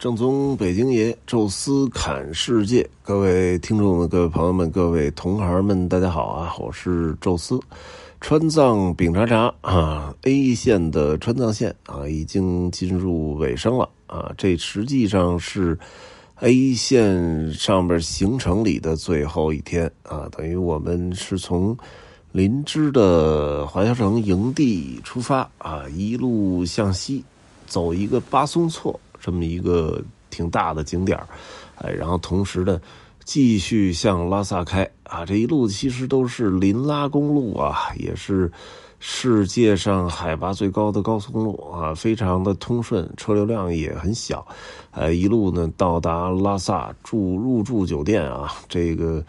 正宗北京爷，宙斯侃世界，各位听众们、各位朋友们、各位同行们，大家好啊！我是宙斯。川藏丙察察啊，A 线的川藏线啊，已经进入尾声了啊。这实际上是 A 线上边行程里的最后一天啊，等于我们是从林芝的华侨城营地出发啊，一路向西走一个巴松措。这么一个挺大的景点哎，然后同时的继续向拉萨开啊，这一路其实都是林拉公路啊，也是世界上海拔最高的高速公路啊，非常的通顺，车流量也很小，呃，一路呢到达拉萨住入住酒店啊，这个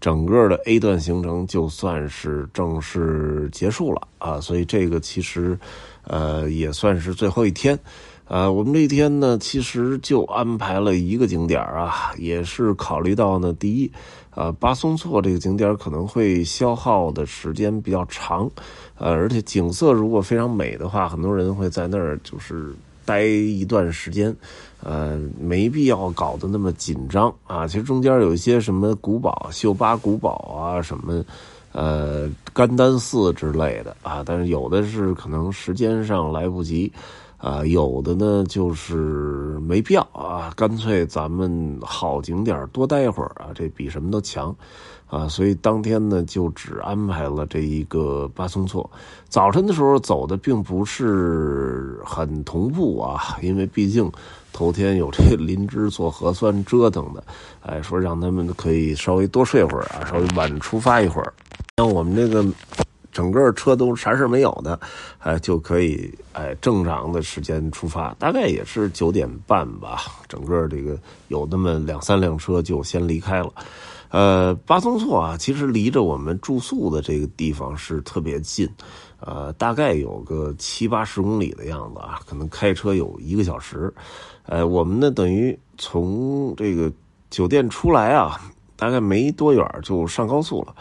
整个的 A 段行程就算是正式结束了啊，所以这个其实呃也算是最后一天。呃，我们这一天呢，其实就安排了一个景点啊，也是考虑到呢，第一，呃，巴松措这个景点可能会消耗的时间比较长，呃，而且景色如果非常美的话，很多人会在那儿就是待一段时间，呃，没必要搞得那么紧张啊。其实中间有一些什么古堡，秀巴古堡啊，什么，呃，甘丹寺之类的啊，但是有的是可能时间上来不及。啊，有的呢就是没必要啊，干脆咱们好景点多待一会儿啊，这比什么都强啊。所以当天呢就只安排了这一个巴松措。早晨的时候走的并不是很同步啊，因为毕竟头天有这林芝做核酸折腾的，哎，说让他们可以稍微多睡会儿啊，稍微晚出发一会儿。像我们这个。整个车都啥事没有的，哎，就可以哎正常的时间出发，大概也是九点半吧。整个这个有那么两三辆车就先离开了。呃，巴松措啊，其实离着我们住宿的这个地方是特别近，呃，大概有个七八十公里的样子啊，可能开车有一个小时。呃，我们呢等于从这个酒店出来啊，大概没多远就上高速了。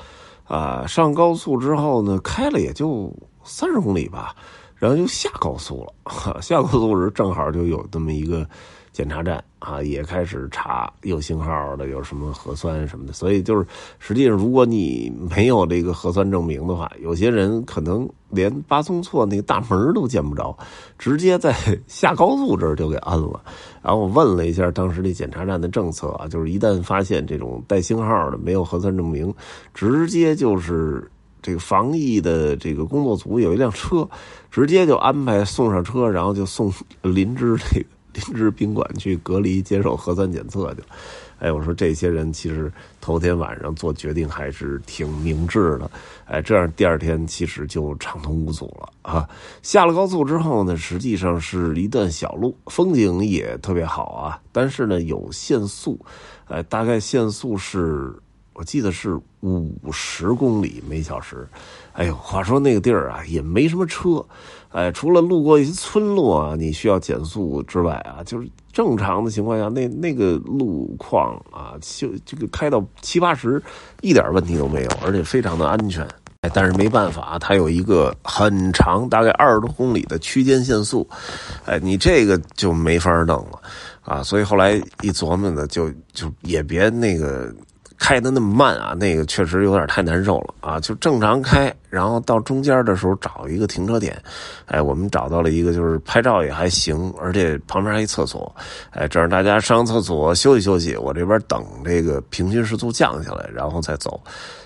啊，上高速之后呢，开了也就三十公里吧，然后就下高速了。下高速时正好就有这么一个。检查站啊，也开始查有信号的，有什么核酸什么的。所以就是，实际上如果你没有这个核酸证明的话，有些人可能连巴松措那个大门都见不着，直接在 下高速这儿就给摁了。然后我问了一下当时那检查站的政策啊，就是一旦发现这种带星号的没有核酸证明，直接就是这个防疫的这个工作组有一辆车，直接就安排送上车，然后就送 林芝这个。林芝宾馆去隔离接受核酸检测去了，哎，我说这些人其实头天晚上做决定还是挺明智的，哎，这样第二天其实就畅通无阻了啊。下了高速之后呢，实际上是一段小路，风景也特别好啊，但是呢有限速，哎，大概限速是。我记得是五十公里每小时，哎呦，话说那个地儿啊，也没什么车，哎，除了路过一些村落啊，你需要减速之外啊，就是正常的情况下，那那个路况啊，就这个开到七八十，一点问题都没有，而且非常的安全。哎，但是没办法，它有一个很长，大概二十多公里的区间限速，哎，你这个就没法弄了啊。所以后来一琢磨呢，就就也别那个。开的那么慢啊，那个确实有点太难受了啊！就正常开，然后到中间的时候找一个停车点，哎，我们找到了一个，就是拍照也还行，而且旁边还一厕所，哎，这样大家上厕所休息休息，我这边等这个平均时速降下来，然后再走。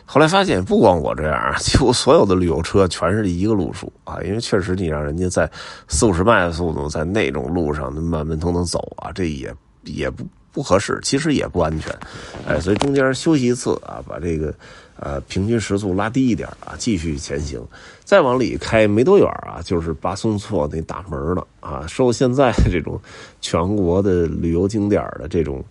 后来发现不光我这样，几乎所有的旅游车全是一个路数啊，因为确实你让人家在四五十迈的速度在那种路上慢慢腾腾走啊，这也也不。不合适，其实也不安全，哎，所以中间休息一次啊，把这个呃平均时速拉低一点啊，继续前行。再往里开没多远啊，就是巴松措那大门了啊。受现在这种全国的旅游景点的这种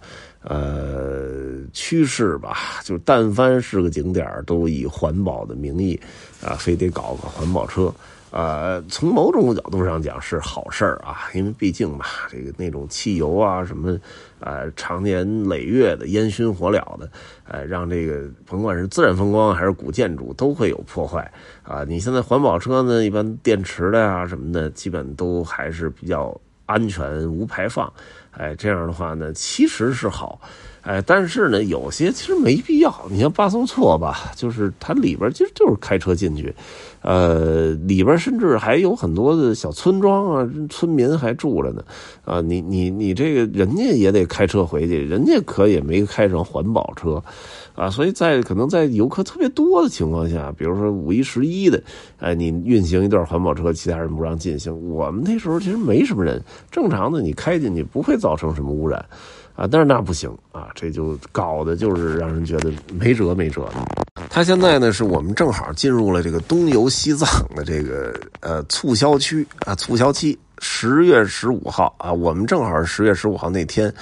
呃趋势吧，就但凡是个景点都以环保的名义啊，非得搞个环保车。呃，从某种角度上讲是好事儿啊，因为毕竟嘛，这个那种汽油啊什么，呃，长年累月的烟熏火燎的，呃，让这个甭管是自然风光还是古建筑都会有破坏啊。你现在环保车呢，一般电池的啊什么的，基本都还是比较安全无排放。哎，这样的话呢，其实是好。哎，但是呢，有些其实没必要。你像巴松措吧，就是它里边其实就是开车进去，呃，里边甚至还有很多的小村庄啊，村民还住着呢。啊，你你你这个人家也得开车回去，人家可也没开上环保车，啊，所以在可能在游客特别多的情况下，比如说五一十一的，哎，你运行一段环保车，其他人不让进行。我们那时候其实没什么人，正常的你开进去不会造成什么污染。啊，但是那不行啊，这就搞的就是让人觉得没辙没辙的。他现在呢，是我们正好进入了这个东游西藏的这个呃促销区啊，促销期，十月十五号啊，我们正好是十月十五号那天，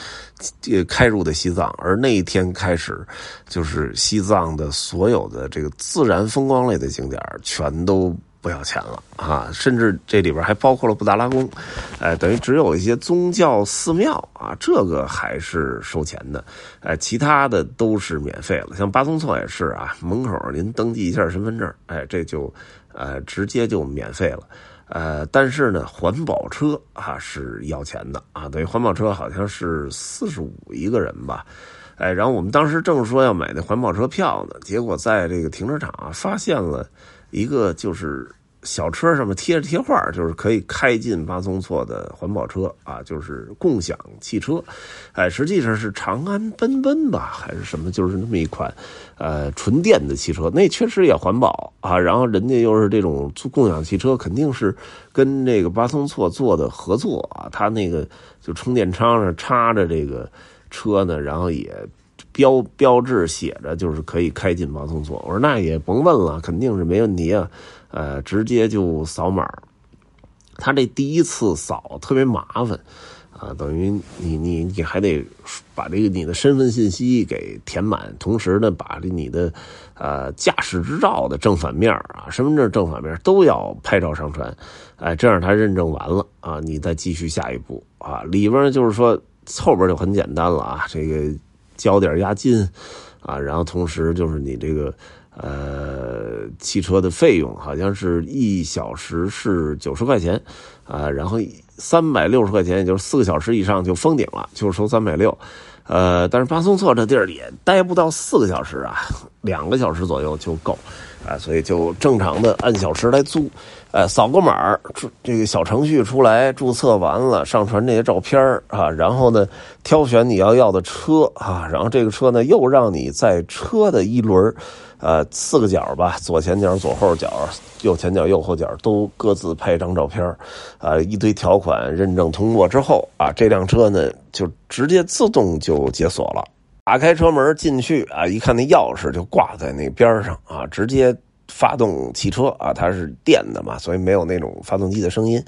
呃开入的西藏，而那一天开始，就是西藏的所有的这个自然风光类的景点全都。不要钱了啊！甚至这里边还包括了布达拉宫，哎，等于只有一些宗教寺庙啊，这个还是收钱的，哎，其他的都是免费了。像巴松措也是啊，门口您登记一下身份证，哎，这就呃直接就免费了。呃，但是呢，环保车啊是要钱的啊，等于环保车好像是四十五一个人吧，哎，然后我们当时正说要买那环保车票呢，结果在这个停车场啊发现了。一个就是小车上面贴着贴画，就是可以开进巴松措的环保车啊，就是共享汽车，哎，实际上是长安奔奔吧，还是什么，就是那么一款，呃，纯电的汽车，那确实也环保啊。然后人家又是这种共享汽车，肯定是跟这个巴松措做的合作啊。他那个就充电仓上插着这个车呢，然后也。标标志写着就是可以开进巴松措，我说那也甭问了，肯定是没问题啊，呃，直接就扫码。他这第一次扫特别麻烦啊，等于你你你还得把这个你的身份信息给填满，同时呢把这你的呃驾驶执照的正反面啊，身份证正反面都要拍照上传，哎，这样他认证完了啊，你再继续下一步啊。里边就是说后边就很简单了啊，这个。交点押金，啊，然后同时就是你这个呃汽车的费用，好像是一小时是九十块钱，啊，然后三百六十块钱，也就是四个小时以上就封顶了，就是收三百六，呃，但是巴松措这地儿也待不到四个小时啊，两个小时左右就够，啊，所以就正常的按小时来租。呃，扫个码这个小程序出来，注册完了，上传这些照片啊，然后呢，挑选你要要的车啊，然后这个车呢，又让你在车的一轮呃，四个角吧，左前角、左后角、右前角、右后角都各自拍一张照片啊，一堆条款认证通过之后啊，这辆车呢就直接自动就解锁了，打开车门进去啊，一看那钥匙就挂在那边上啊，直接。发动汽车啊，它是电的嘛，所以没有那种发动机的声音，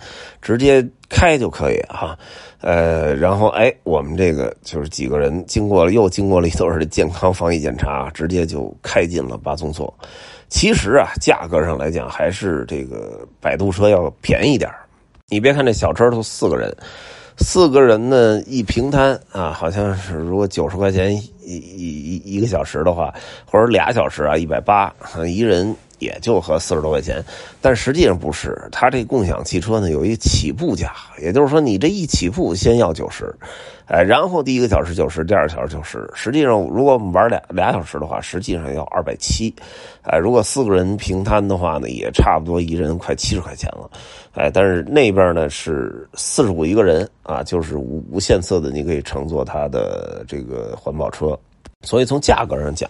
直接开就可以哈。呃，然后哎，我们这个就是几个人经过了又经过了一段的健康防疫检查，直接就开进了巴松措。其实啊，价格上来讲还是这个摆渡车要便宜点你别看这小车都四个人，四个人呢一平摊啊，好像是如果九十块钱一一一一个小时的话，或者俩小时啊一百八，一人。也就合四十多块钱，但实际上不是。它这共享汽车呢，有一起步价，也就是说，你这一起步先要九十，哎，然后第一个小时九十，第二个小时九十。实际上，如果我们玩俩俩小时的话，实际上要二百七，哎，如果四个人平摊的话呢，也差不多一人快七十块钱了，哎，但是那边呢是四十五一个人啊，就是无无限次的，你可以乘坐它的这个环保车，所以从价格上讲。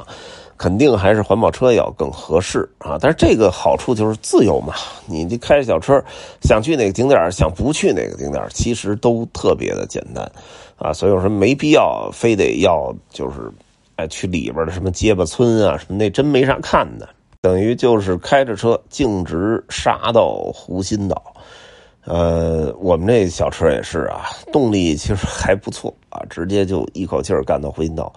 肯定还是环保车要更合适啊！但是这个好处就是自由嘛，你这开着小车，想去哪个景点，想不去哪个景点，其实都特别的简单啊！所以我说没必要非得要就是，哎，去里边的什么结巴村啊什么，那真没啥看的。等于就是开着车径直杀到湖心岛。呃，我们这小车也是啊，动力其实还不错啊，直接就一口气儿干到湖心岛。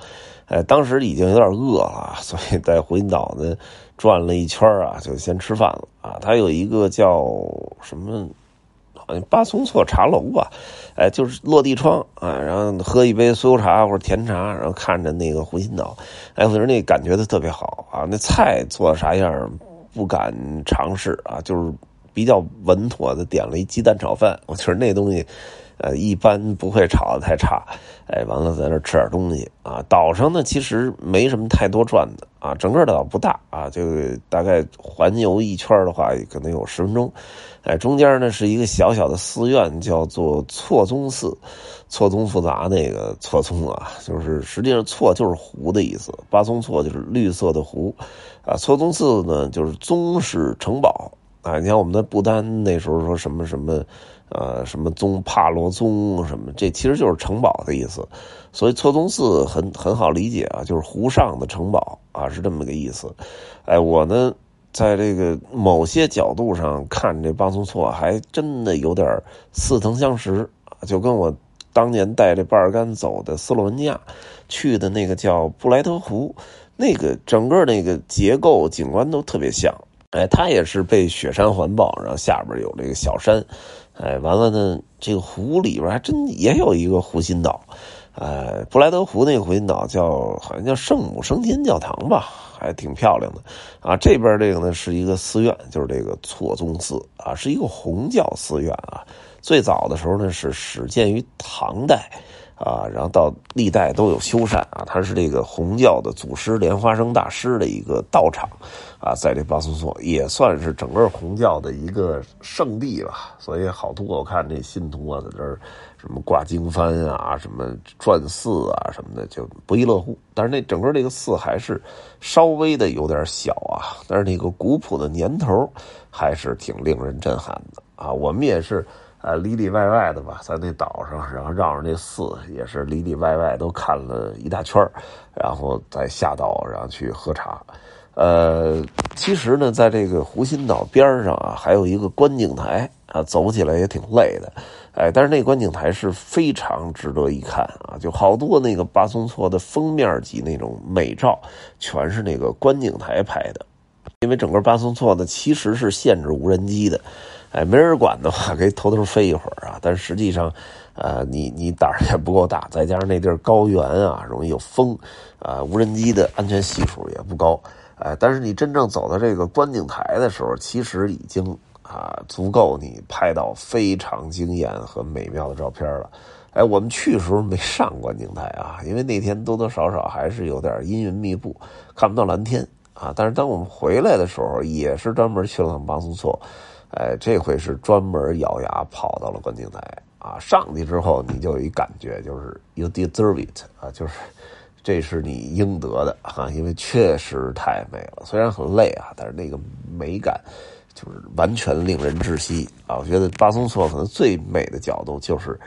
哎，当时已经有点饿了，所以在湖心岛呢转了一圈啊，就先吃饭了啊。它有一个叫什么，好像巴松措茶楼吧，哎，就是落地窗啊，然后喝一杯酥油茶或者甜茶，然后看着那个湖心岛，哎，我觉得那感觉的特别好啊。那菜做的啥样不敢尝试啊，就是比较稳妥的点了一鸡蛋炒饭，我觉得那东西。呃，一般不会炒的太差，哎，完了在那吃点东西啊。岛上呢其实没什么太多转的啊，整个岛不大啊，就大概环游一圈的话，可能有十分钟。哎，中间呢是一个小小的寺院，叫做错宗寺，错综复杂那个错综啊，就是实际上错就是湖的意思，八宗错就是绿色的湖，啊，错宗寺呢就是宗是城堡啊，你看我们的不丹那时候说什么什么，呃，什么宗帕罗宗什么，这其实就是城堡的意思，所以错宗寺很很好理解啊，就是湖上的城堡啊，是这么个意思，哎，我呢。在这个某些角度上看，这巴松措还真的有点似曾相识，就跟我当年带着巴尔干走的斯洛文尼亚去的那个叫布莱德湖，那个整个那个结构景观都特别像。哎，它也是被雪山环抱，然后下边有这个小山，哎，完了呢，这个湖里边还真也有一个湖心岛，呃，布莱德湖那个湖心岛叫好像叫圣母升天教堂吧。还挺漂亮的，啊，这边这个呢是一个寺院，就是这个错宗寺啊，是一个红教寺院啊。最早的时候呢是始建于唐代啊，然后到历代都有修缮啊。它是这个红教的祖师莲花生大师的一个道场啊，在这巴松措也算是整个红教的一个圣地吧。所以好多我看这信徒啊在这儿。什么挂经幡啊，什么转寺啊，什么的就不亦乐乎。但是那整个这个寺还是稍微的有点小啊，但是那个古朴的年头还是挺令人震撼的啊。我们也是呃里里外外的吧，在那岛上，然后绕着那寺也是里里外外都看了一大圈然后再下岛，然后去喝茶。呃，其实呢，在这个湖心岛边上啊，还有一个观景台啊，走起来也挺累的。哎，但是那观景台是非常值得一看啊！就好多那个巴松措的封面级那种美照，全是那个观景台拍的。因为整个巴松措呢，其实是限制无人机的，哎，没人管的话，可以偷偷飞一会儿啊。但实际上，呃，你你胆儿也不够大，再加上那地儿高原啊，容易有风，啊，无人机的安全系数也不高，哎，但是你真正走到这个观景台的时候，其实已经。啊，足够你拍到非常惊艳和美妙的照片了。哎，我们去的时候没上观景台啊，因为那天多多少少还是有点阴云密布，看不到蓝天啊。但是当我们回来的时候，也是专门去了趟巴松措，哎，这回是专门咬牙跑到了观景台啊。上去之后，你就有一感觉，就是 you deserve it 啊，就是这是你应得的啊，因为确实太美了。虽然很累啊，但是那个美感。就是完全令人窒息啊！我觉得巴松措可能最美的角度就是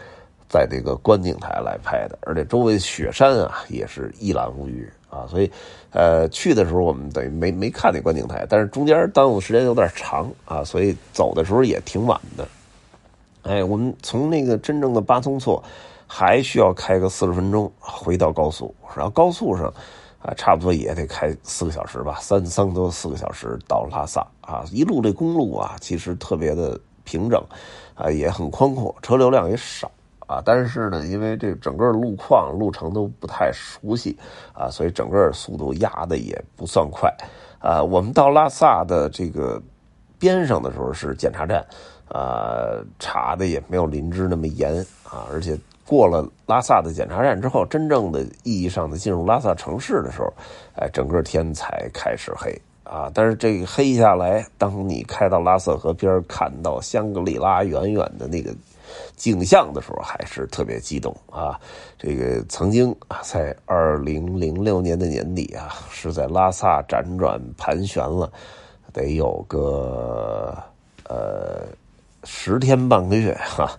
在这个观景台来拍的，而且周围雪山啊也是一览无余啊。所以，呃，去的时候我们等于没没看那观景台，但是中间耽误时间有点长啊，所以走的时候也挺晚的。哎，我们从那个真正的巴松措还需要开个四十分钟回到高速，然后高速上。啊，差不多也得开四个小时吧，三三个多四个小时到拉萨啊。一路这公路啊，其实特别的平整，啊，也很宽阔，车流量也少啊。但是呢，因为这整个路况路程都不太熟悉啊，所以整个速度压的也不算快啊。我们到拉萨的这个边上的时候是检查站，啊，查的也没有林芝那么严啊，而且。过了拉萨的检查站之后，真正的意义上的进入拉萨城市的时候，哎，整个天才开始黑啊！但是这个黑下来，当你开到拉萨河边，看到香格里拉远远的那个景象的时候，还是特别激动啊！这个曾经啊，在二零零六年的年底啊，是在拉萨辗转盘旋了，得有个呃十天半个月哈。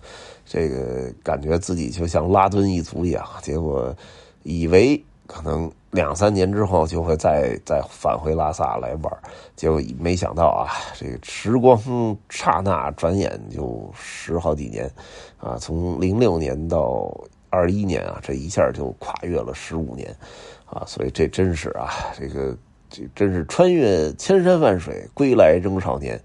这个感觉自己就像拉敦一族一样，结果以为可能两三年之后就会再再返回拉萨来玩，结果没想到啊，这个时光刹那转眼就十好几年，啊，从零六年到二一年啊，这一下就跨越了十五年，啊，所以这真是啊，这个这真是穿越千山万水归来仍少年。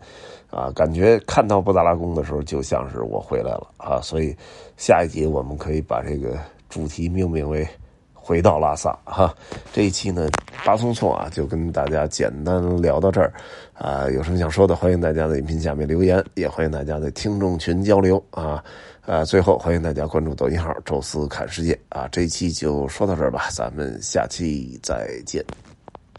啊，感觉看到布达拉宫的时候，就像是我回来了啊！所以下一集我们可以把这个主题命名为“回到拉萨”哈。这一期呢，巴松措啊，就跟大家简单聊到这儿啊。有什么想说的，欢迎大家在音频下面留言，也欢迎大家在听众群交流啊。啊，最后欢迎大家关注抖音号“宙斯看世界”啊，这一期就说到这儿吧，咱们下期再见。